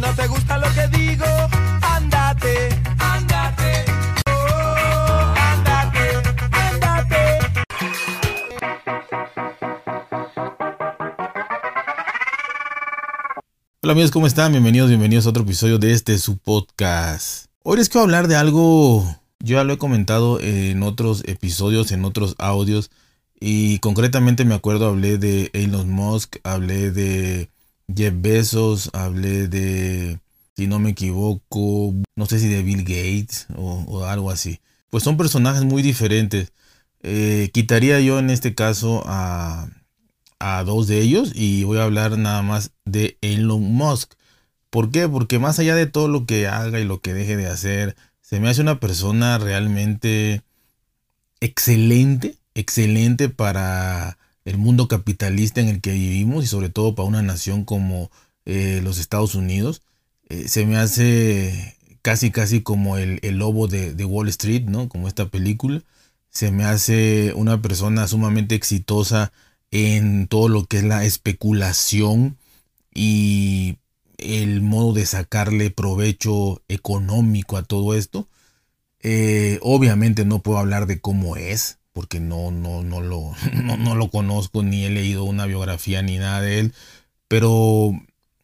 No te gusta lo que digo, andate, andate. Oh, andate, andate. Hola amigos, ¿cómo están? Bienvenidos, bienvenidos a otro episodio de este su podcast. Hoy les quiero hablar de algo, yo ya lo he comentado en otros episodios, en otros audios, y concretamente me acuerdo, hablé de Elon Musk, hablé de Jeff Bezos, hablé de, si no me equivoco, no sé si de Bill Gates o, algo así. Pues son personajes muy diferentes. Eh, quitaría yo en este caso a, a dos de ellos y voy a hablar nada más de Elon Musk. ¿Por qué? Porque más allá de todo lo que haga y lo que deje de hacer, se me hace una persona realmente excelente, excelente para el mundo capitalista en el que vivimos y sobre todo para una nación como eh, los Estados Unidos. Eh, se me hace casi casi como el, el lobo de, Wall Street, ¿no? Como esta película. Se me hace una persona sumamente exitosa en todo lo que es la especulación y el modo de sacarle provecho económico a todo esto. Eh, obviamente no puedo hablar de cómo es, porque no, no, no, lo, no, no lo conozco, ni he leído una biografía ni nada de él. Pero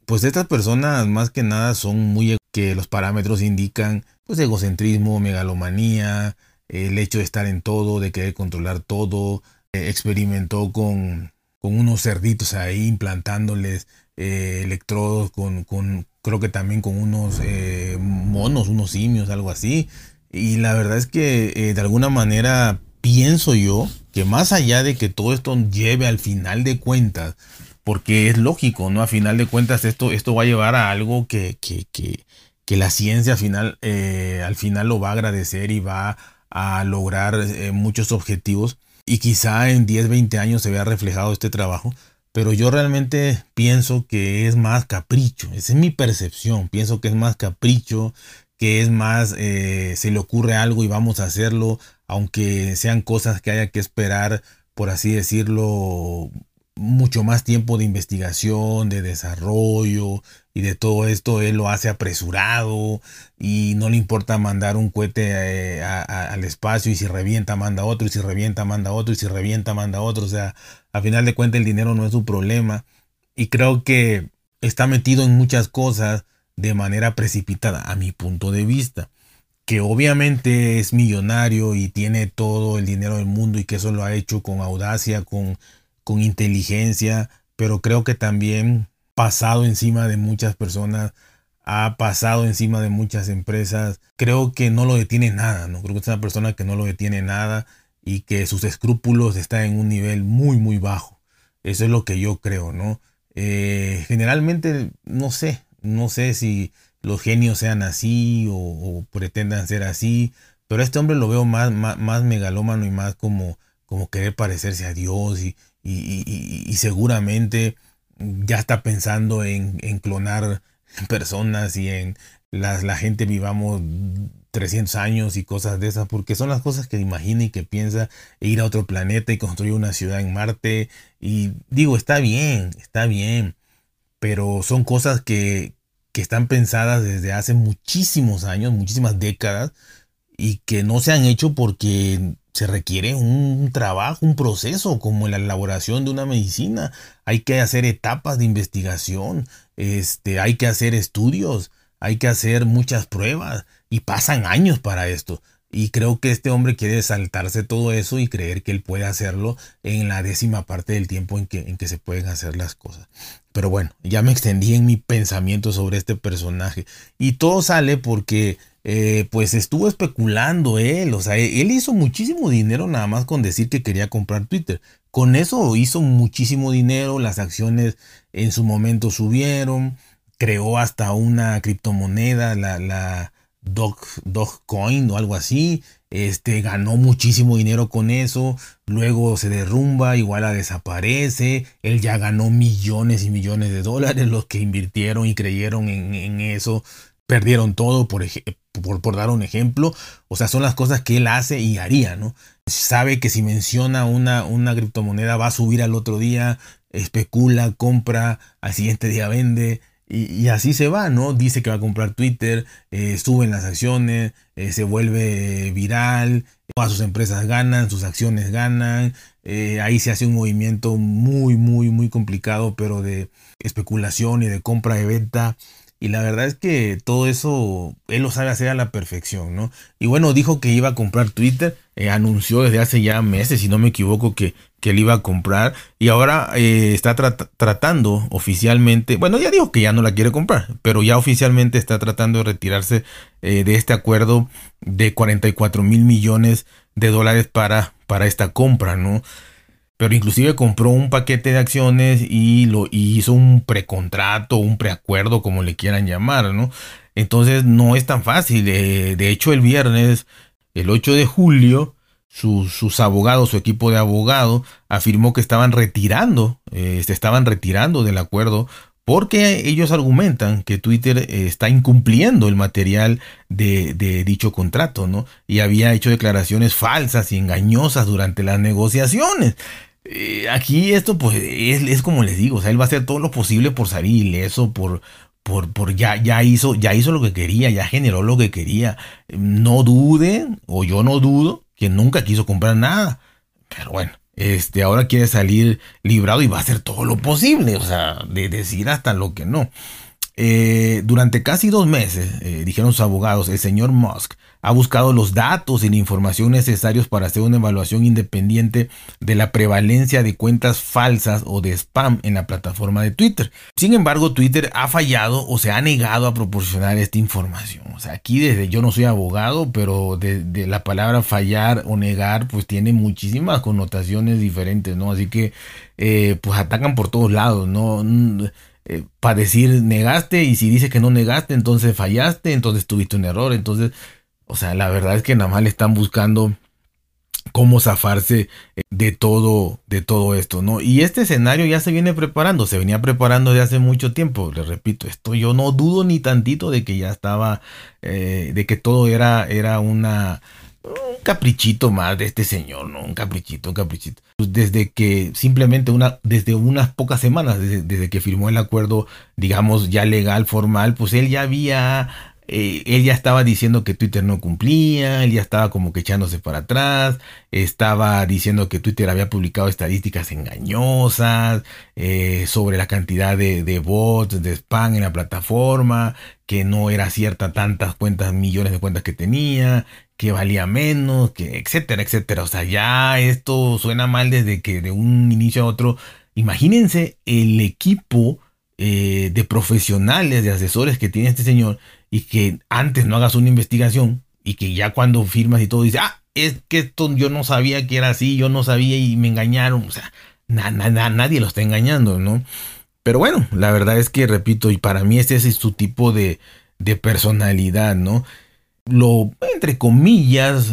pues estas personas más que nada son muy e- que los parámetros indican pues egocentrismo, megalomanía, el hecho de estar en todo, de querer controlar todo. Eh, experimentó con, con unos cerditos ahí implantándoles eh, electrodos con, con, creo que también con unos eh, monos, unos simios, algo así. Y la verdad es que de alguna manera pienso yo que más allá de que todo esto lleve al final de cuentas, porque es lógico, ¿no? A final de cuentas esto, esto va a llevar a algo que, que, que, la ciencia al final, eh, al final lo va a agradecer y va a lograr eh, muchos objetivos. Y quizá en 10, 20 años se vea reflejado este trabajo. Pero yo realmente pienso que es más capricho. Esa es mi percepción. Pienso que es más capricho, que es más, eh, se le ocurre algo y vamos a hacerlo, aunque sean cosas que haya que esperar, por así decirlo, mucho más tiempo de investigación, de desarrollo y de todo esto, él lo hace apresurado y no le importa mandar un cohete eh, al espacio y si revienta manda otro y si revienta manda otro y si revienta manda otro, o sea, a final de cuentas el dinero no es su problema y creo que está metido en muchas cosas de manera precipitada a mi punto de vista que obviamente es millonario y tiene todo el dinero del mundo y que eso lo ha hecho con audacia, con, con inteligencia, pero creo que también pasado encima de muchas personas, ha pasado encima de muchas empresas, creo que no lo detiene nada, ¿no? Creo que es una persona que no lo detiene nada y que sus escrúpulos están en un nivel muy, muy bajo. Eso es lo que yo creo, ¿no? Eh, generalmente, no sé, no sé si los genios sean así o, pretendan ser así, pero este hombre lo veo más, más, megalómano y más como, como querer parecerse a Dios y, y, y- seguramente ya está pensando en, en clonar personas y en las, la gente vivamos 300 años y cosas de esas, porque son las cosas que imagina y que piensa e ir a otro planeta y construir una ciudad en Marte. Y digo, está bien, está bien, pero son cosas que, que están pensadas desde hace muchísimos años, muchísimas décadas, y que no se han hecho porque se requiere un trabajo, un proceso, como la elaboración de una medicina. Hay que hacer etapas de investigación, este, hay que hacer estudios, hay que hacer muchas pruebas, y pasan años para esto. Y creo que este hombre quiere saltarse todo eso y creer que él puede hacerlo en la décima parte del tiempo en que, en que se pueden hacer las cosas. Pero bueno, ya me extendí en mi pensamiento sobre este personaje. Y todo sale porque eh, pues estuvo especulando él. O sea, él hizo muchísimo dinero nada más con decir que quería comprar Twitter. Con eso hizo muchísimo dinero, las acciones en su momento subieron, creó hasta una criptomoneda, la, la Dog, Dogecoin o algo así. Este ganó muchísimo dinero con eso. Luego se derrumba, igual la desaparece. Él ya ganó millones y millones de dólares. Los que invirtieron y creyeron en, eso perdieron todo, por, por, por dar un ejemplo. O sea, son las cosas que él hace y haría, ¿no? Sabe que si menciona una, una criptomoneda va a subir al otro día, especula, compra, al siguiente día vende. Y, así se va, ¿no? Dice que va a comprar Twitter, eh, suben las acciones, eh, se vuelve viral, todas sus empresas ganan, sus acciones ganan, eh, ahí se hace un movimiento muy, muy, muy complicado, pero de especulación y de compra y venta. Y la verdad es que todo eso él lo sabe hacer a la perfección, ¿no? Y bueno, dijo que iba a comprar Twitter, anunció desde hace ya meses, si no me equivoco, que que él iba a comprar y ahora eh, está tratando oficialmente, bueno, ya dijo que ya no la quiere comprar, pero ya oficialmente está tratando de retirarse eh, de este acuerdo de 44 mil millones de dólares para, para esta compra, ¿no? Pero inclusive compró un paquete de acciones y lo hizo un precontrato, un preacuerdo, como le quieran llamar, ¿no? Entonces no es tan fácil. Eh, de hecho, el viernes, el 8 de julio, sus abogados, su equipo de abogados, afirmó que estaban retirando, eh, se estaban retirando del acuerdo porque ellos argumentan que Twitter eh, está incumpliendo el material de, dicho contrato, ¿no? Y había hecho declaraciones falsas y engañosas durante las negociaciones. Eh, aquí esto, pues, es, como les digo, o sea, él va a hacer todo lo posible por salir ileso, por, por, por ya, ya hizo, ya hizo lo que quería, ya generó lo que quería. No duden, o yo no dudo, que nunca quiso comprar nada. Pero bueno, este ahora quiere salir librado y va a hacer todo lo posible, o sea, de decir hasta lo que no. Eh, durante casi dos meses, eh, dijeron sus abogados, el señor Musk ha buscado los datos y la información necesarios para hacer una evaluación independiente de la prevalencia de cuentas falsas o de spam en la plataforma de Twitter. Sin embargo, Twitter ha fallado o se ha negado a proporcionar esta información. O sea, aquí desde yo no soy abogado, pero de, la palabra fallar o negar, pues tiene muchísimas connotaciones diferentes, ¿no? Así que, eh, pues atacan por todos lados, ¿no? Eh, para decir negaste y si dices que no negaste, entonces fallaste, entonces tuviste un error, entonces o sea, la verdad es que nada más le están buscando cómo zafarse eh, de todo, de todo esto, ¿no? Y este escenario ya se viene preparando, se venía preparando de hace mucho tiempo. Le repito, esto yo no dudo ni tantito de que ya estaba, eh, de que todo era, era una, un caprichito más de este señor, ¿no? Un caprichito, un caprichito. Pues desde que simplemente una, desde unas pocas semanas, desde, desde que firmó el acuerdo, digamos, ya legal, formal, pues él ya había eh, él ya estaba diciendo que Twitter no cumplía, él ya estaba como que echándose para atrás, estaba diciendo que Twitter había publicado estadísticas engañosas eh, sobre la cantidad de, bots, de spam en la plataforma, que no era cierta tantas cuentas, millones de cuentas que tenía, que valía menos, que etcétera, etcétera. O sea, ya esto suena mal desde que de un inicio a otro. Imagínense el equipo eh, de profesionales, de asesores que tiene este señor y que antes no hagas una investigación y que ya cuando firmas y todo dice, ah, es que esto yo no sabía que era así, yo no sabía y me engañaron, o sea, nadie lo está engañando, ¿no? Pero bueno, la verdad es que, repito, y para mí ese es su tipo de, de personalidad, ¿no? Lo, entre comillas,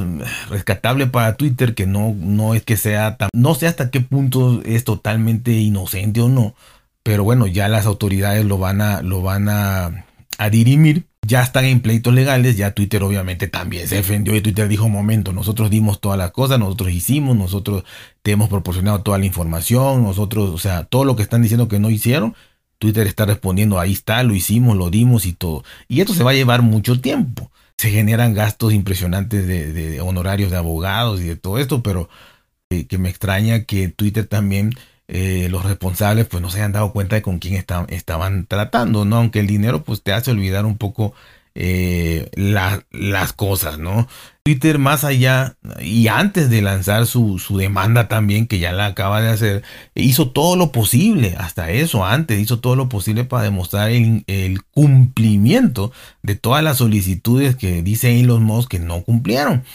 rescatable para Twitter, que no, no es que sea tan, no sé hasta qué punto es totalmente inocente o no, pero bueno, ya las autoridades lo van a, lo van a, a dirimir ya están en pleitos legales, ya Twitter obviamente también se defendió y Twitter dijo, momento, nosotros dimos todas las cosas, nosotros hicimos, nosotros te hemos proporcionado toda la información, nosotros, o sea, todo lo que están diciendo que no hicieron, Twitter está respondiendo, ahí está, lo hicimos, lo dimos y todo. Y esto se va a llevar mucho tiempo. Se generan gastos impresionantes de, honorarios de abogados y de todo esto, pero eh, que me extraña que Twitter también eh, los responsables pues no se hayan dado cuenta de con quién estaban tratando, ¿no? Aunque el dinero pues te hace olvidar un poco eh, las cosas, ¿no? Twitter más allá y antes de lanzar su, demanda también, que ya la acaba de hacer, hizo todo lo posible, hasta eso antes, hizo todo lo posible para demostrar el, cumplimiento de todas las solicitudes que dice Elon Musk que no cumplieron.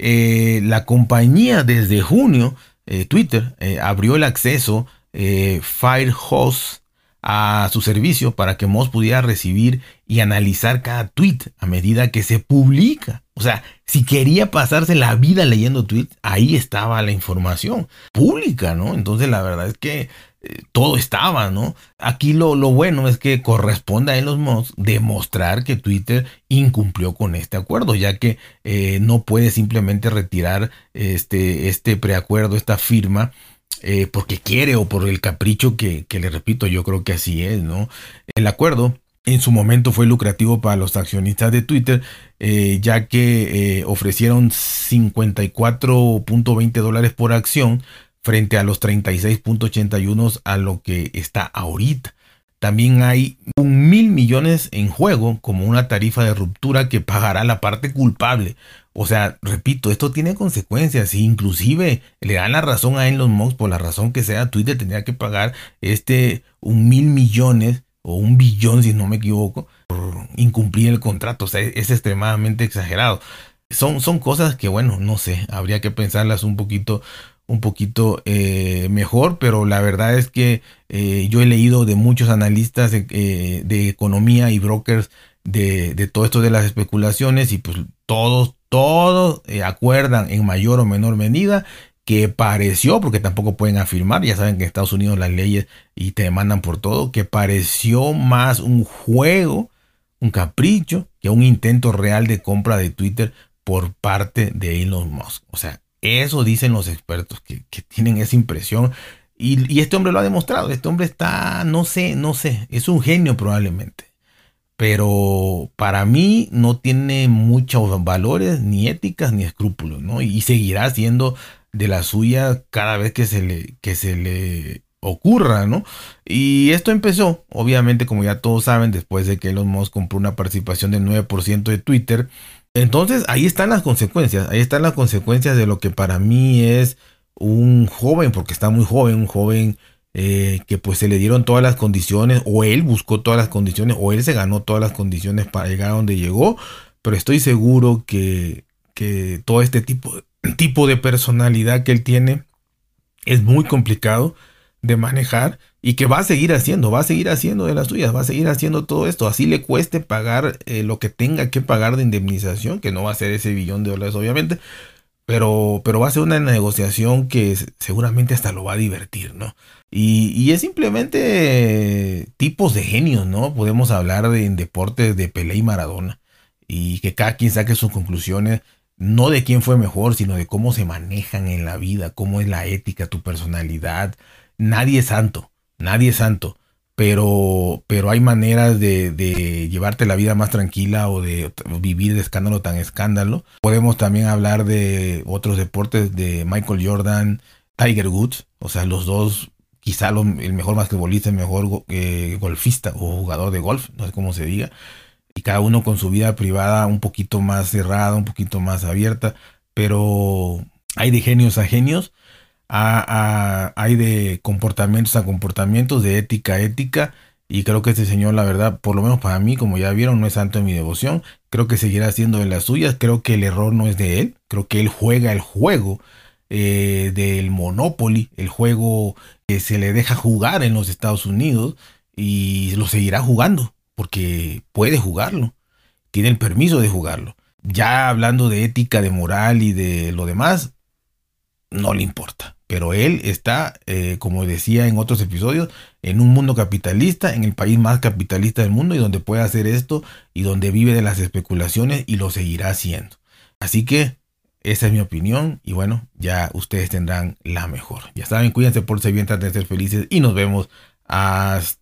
Eh, la compañía desde junio eh, Twitter eh, abrió el acceso eh, Firehose a su servicio para que Moss pudiera recibir y analizar cada tweet a medida que se publica. O sea, si quería pasarse la vida leyendo tweets, ahí estaba la información pública, ¿no? Entonces la verdad es que todo estaba, ¿no? Aquí lo, bueno es que corresponde a los Musk demostrar que Twitter incumplió con este acuerdo, ya que eh, no puede simplemente retirar este, este preacuerdo, esta firma, eh, porque quiere o por el capricho que, que, le repito, yo creo que así es, ¿no? El acuerdo en su momento fue lucrativo para los accionistas de Twitter, eh, ya que eh, ofrecieron 54.20 dólares por acción frente a los 36.81 a lo que está ahorita. También hay un mil millones en juego como una tarifa de ruptura que pagará la parte culpable. O sea, repito, esto tiene consecuencias. inclusive le dan la razón a Elon Musk por la razón que sea, Twitter tendría que pagar este un mil millones o un billón si no me equivoco por incumplir el contrato. O sea, es extremadamente exagerado. Son, son cosas que, bueno, no sé, habría que pensarlas un poquito un poquito eh, mejor, pero la verdad es que eh, yo he leído de muchos analistas de, eh, economía y brokers de, de, todo esto de las especulaciones y pues todos, todos acuerdan en mayor o menor medida que pareció, porque tampoco pueden afirmar, ya saben que en Estados Unidos las leyes y te demandan por todo, que pareció más un juego, un capricho, que un intento real de compra de Twitter por parte de Elon Musk. O sea, eso dicen los expertos que, tienen esa impresión. Y, este hombre lo ha demostrado. Este hombre está, no sé, no sé, es un genio probablemente. Pero para mí no tiene muchos valores, ni éticas, ni escrúpulos, ¿no? Y seguirá siendo de la suya cada vez que se le, que se le ocurra, ¿no? Y esto empezó, obviamente, como ya todos saben, después de que Elon Musk compró una participación del 9% de Twitter entonces ahí están las consecuencias, ahí están las consecuencias de lo que para mí es un joven, porque está muy joven, un joven eh, que pues se le dieron todas las condiciones, o él buscó todas las condiciones, o él se ganó todas las condiciones para llegar a donde llegó, pero estoy seguro que, que todo este tipo, tipo de personalidad que él tiene es muy complicado de manejar y que va a seguir haciendo, va a seguir haciendo de las suyas, va a seguir haciendo todo esto, así le cueste pagar eh, lo que tenga que pagar de indemnización, que no va a ser ese billón de dólares obviamente, pero, pero va a ser una negociación que seguramente hasta lo va a divertir, ¿no? Y, es simplemente tipos de genios, ¿no? Podemos hablar de, en deportes de Pelé y Maradona y que cada quien saque sus conclusiones no de quién fue mejor, sino de cómo se manejan en la vida, cómo es la ética, tu personalidad, nadie es santo, nadie es santo, pero, pero hay maneras de, llevarte la vida más tranquila o de vivir de escándalo tan escándalo. Podemos también hablar de otros deportes de Michael Jordan, Tiger Woods, o sea, los dos, quizá el mejor basquetbolista, el mejor eh, golfista o jugador de golf, no sé cómo se diga, y cada uno con su vida privada un poquito más cerrada, un poquito más abierta, pero hay de genios a genios hay de comportamientos a comportamientos, de ética a ética. Y creo que este señor, la verdad, por lo menos para mí, como ya vieron, no es santo en mi devoción. Creo que seguirá siendo de las suyas. Creo que el error no es de él. Creo que él juega el juego eh, del Monopoly, el juego que se le deja jugar en los Estados Unidos y lo seguirá jugando porque puede jugarlo. Tiene el permiso de jugarlo. Ya hablando de ética, de moral y de lo demás, no le importa. Pero él está, eh, como decía en otros episodios, en un mundo capitalista, en el país más capitalista del mundo y donde puede hacer esto y donde vive de las especulaciones y lo seguirá haciendo. Así que esa es mi opinión y bueno, ya ustedes tendrán la mejor. Ya saben, cuídense, por ser bien, traten de ser felices y nos vemos hasta